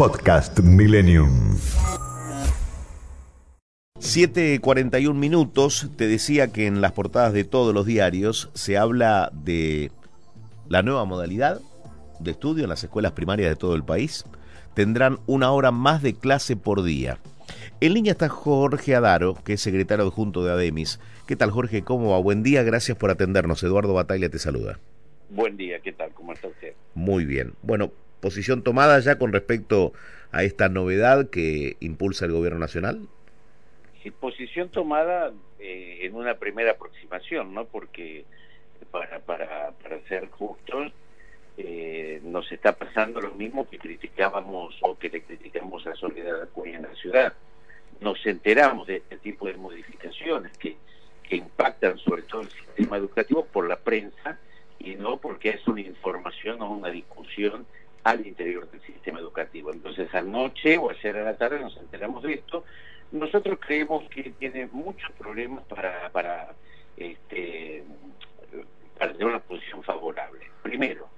Podcast Millennium. 7.41 minutos, te decía que en las portadas de todos los diarios se habla de la nueva modalidad de estudio en las escuelas primarias de todo el país. Tendrán una hora más de clase por día. En línea está Jorge Adaro, que es secretario adjunto de ADEMIS. ¿Qué tal, Jorge? ¿Cómo va? Buen día, gracias por atendernos. Eduardo Bataglia te saluda. Buen día, ¿qué tal? ¿Cómo está usted? Muy bien. Bueno, posición tomada ya con respecto a esta novedad que impulsa el gobierno nacional? Posición tomada eh, en una primera aproximación, ¿no? Porque para, para, para ser justos, eh, nos está pasando lo mismo que criticábamos o que le criticamos a Soledad Acuña en la ciudad. Nos enteramos de este tipo de modificaciones que, que impactan sobre todo el sistema educativo por la prensa y no porque es una información o una discusión al interior del sistema educativo. Entonces, anoche o ayer a la tarde nos enteramos de esto. Nosotros creemos que tiene muchos problemas para, para, este, para tener una posición favorable. Primero,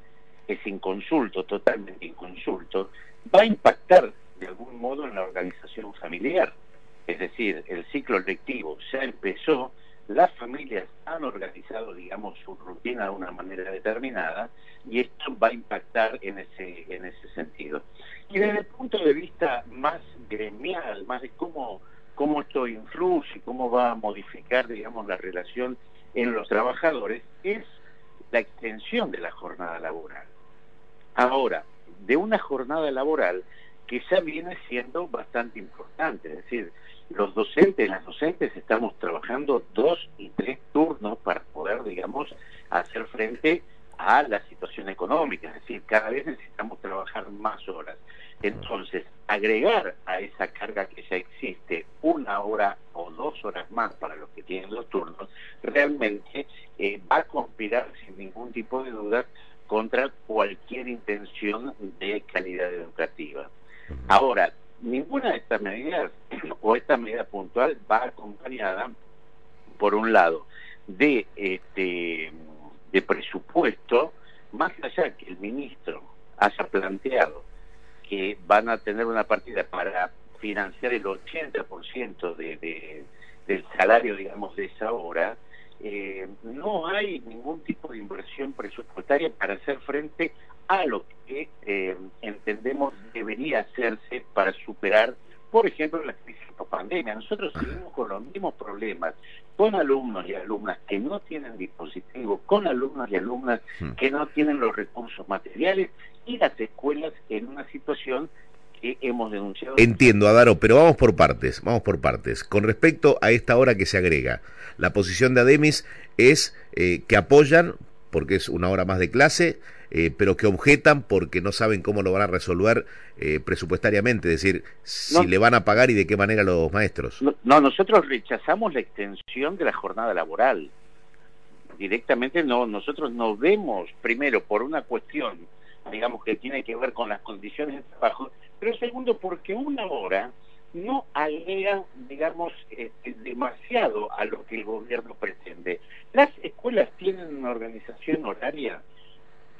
es inconsulto, totalmente inconsulto, va a impactar de algún modo en la organización familiar. Es decir, el ciclo lectivo ya empezó, organizado, digamos, su rutina de una manera determinada y esto va a impactar en ese, en ese sentido. Y desde el punto de vista más gremial, más de cómo, cómo esto influye, cómo va a modificar, digamos, la relación en los trabajadores, es la extensión de la jornada laboral. Ahora, de una jornada laboral que ya viene siendo bastante importante, es decir, los docentes, las docentes estamos trabajando dos y tres turnos para poder, digamos, hacer frente a la situación económica, es decir, cada vez necesitamos trabajar más horas. Entonces, agregar a esa carga que ya existe una hora o dos horas más para los que tienen los turnos, realmente eh, va a conspirar sin ningún tipo de duda contra cualquier intención de calidad educativa. Ahora, ninguna de estas medidas o esta medida puntual va acompañada, por un lado, de este de presupuesto, más allá que el ministro haya planteado que van a tener una partida para financiar el 80% de, de, del salario, digamos, de esa hora, eh, no hay ningún tipo de inversión presupuestaria para hacer frente a lo que eh, entendemos debería hacerse para superar, por ejemplo, la crisis pandemia. Nosotros seguimos con los mismos problemas, con alumnos y alumnas que no tienen dispositivos, con alumnos y alumnas hmm. que no tienen los recursos materiales y las escuelas en una situación que hemos denunciado. Entiendo, Adaro, pero vamos por partes, vamos por partes. Con respecto a esta hora que se agrega, la posición de Ademis es eh, que apoyan, porque es una hora más de clase, eh, pero que objetan porque no saben cómo lo van a resolver eh, presupuestariamente, es decir, si le van a pagar y de qué manera los maestros. No, nosotros rechazamos la extensión de la jornada laboral. Directamente no, nosotros nos vemos, primero, por una cuestión, digamos, que tiene que ver con las condiciones de trabajo, pero segundo, porque una hora no agrega, digamos, este, demasiado a lo que el gobierno pretende. Las escuelas tienen una organización horaria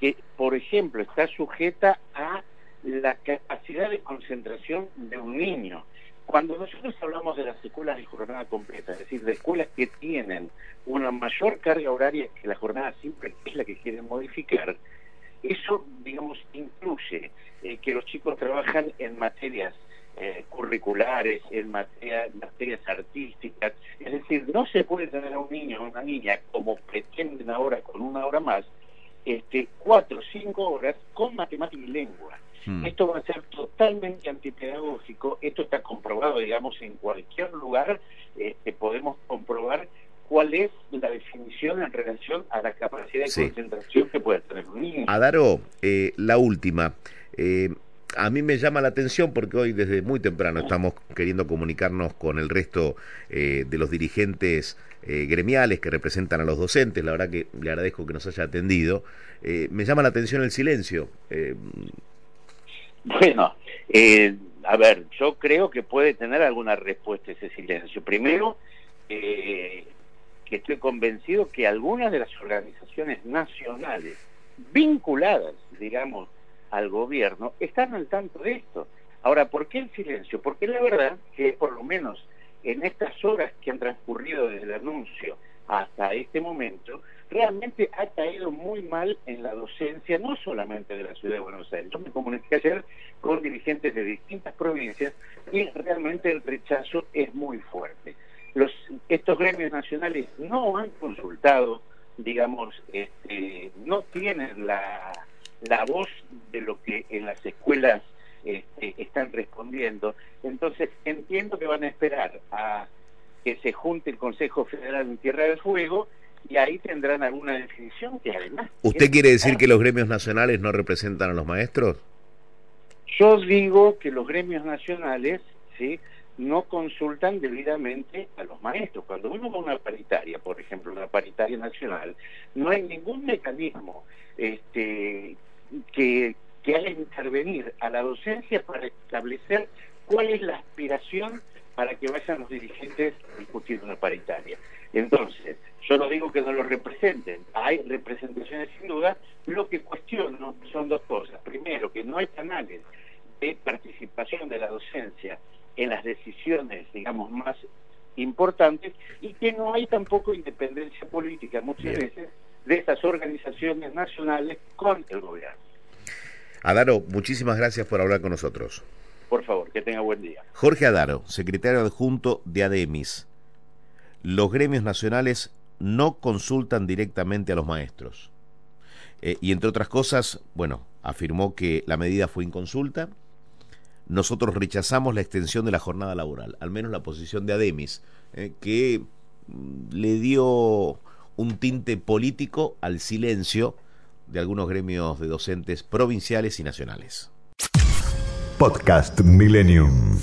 que, por ejemplo, está sujeta a la capacidad de concentración de un niño. Cuando nosotros hablamos de las escuelas de jornada completa, es decir, de escuelas que tienen una mayor carga horaria que la jornada simple, que es la que quieren modificar, eso, digamos, incluye eh, que los chicos trabajan en materias eh, curriculares, en materias artísticas. Es decir, no se puede tener a un niño o una niña como pretenden ahora con una hora más, este, cuatro o cinco horas con matemática y lengua. Hmm. Esto va a ser totalmente antipedagógico, esto está comprobado, digamos, en cualquier lugar, este, podemos comprobar cuál es la definición en relación a la capacidad de concentración que puede tener un niño. Adaro, eh, la última. Eh, a mí me llama la atención porque hoy desde muy temprano estamos queriendo comunicarnos con el resto eh, de los dirigentes eh, gremiales que representan a los docentes. La verdad que le agradezco que nos haya atendido. Eh, me llama la atención el silencio. Bueno, a ver, yo creo que puede tener alguna respuesta ese silencio. Primero, que estoy convencido que algunas de las organizaciones nacionales vinculadas, digamos, al gobierno están al tanto de esto. Ahora, ¿por qué el silencio? Porque la verdad que por lo menos en estas horas que han transcurrido desde el anuncio hasta este momento, realmente ha caído muy mal en la docencia, no solamente de la ciudad de Buenos Aires. Yo me comuniqué ayer con dirigentes de distintas provincias y realmente el rechazo es muy fuerte. Los, estos gremios nacionales no han consultado, digamos, este, no tienen la, la voz de lo que en las escuelas este, están respondiendo. Entonces entiendo que van a esperar a que se junte el Consejo Federal en Tierra del Fuego y ahí tendrán alguna definición que además... ¿Usted quiere decir que los gremios nacionales no representan a los maestros? Yo digo que los gremios nacionales ¿sí? no consultan debidamente a los maestros. Cuando uno va a una paritaria, por ejemplo, una paritaria nacional, no hay ningún mecanismo este, que, que haga intervenir a la docencia para establecer cuál es la aspiración para que vayan los dirigentes a discutir una paritaria. Entonces, yo no digo que no lo representen, hay representaciones sin duda, lo que cuestiono son dos cosas. Primero, que no hay canales de participación de la docencia en las decisiones, digamos, más importantes y que no hay tampoco independencia política muchas veces de esas organizaciones nacionales con el gobierno. Adaro, muchísimas gracias por hablar con nosotros. Por favor, que tenga buen día. Jorge Adaro, secretario adjunto de ADEMIS. Los gremios nacionales no consultan directamente a los maestros. Eh, y entre otras cosas, bueno, afirmó que la medida fue inconsulta. Nosotros rechazamos la extensión de la jornada laboral, al menos la posición de ADEMIS, eh, que mm, le dio un tinte político al silencio de algunos gremios de docentes provinciales y nacionales. Podcast Millennium.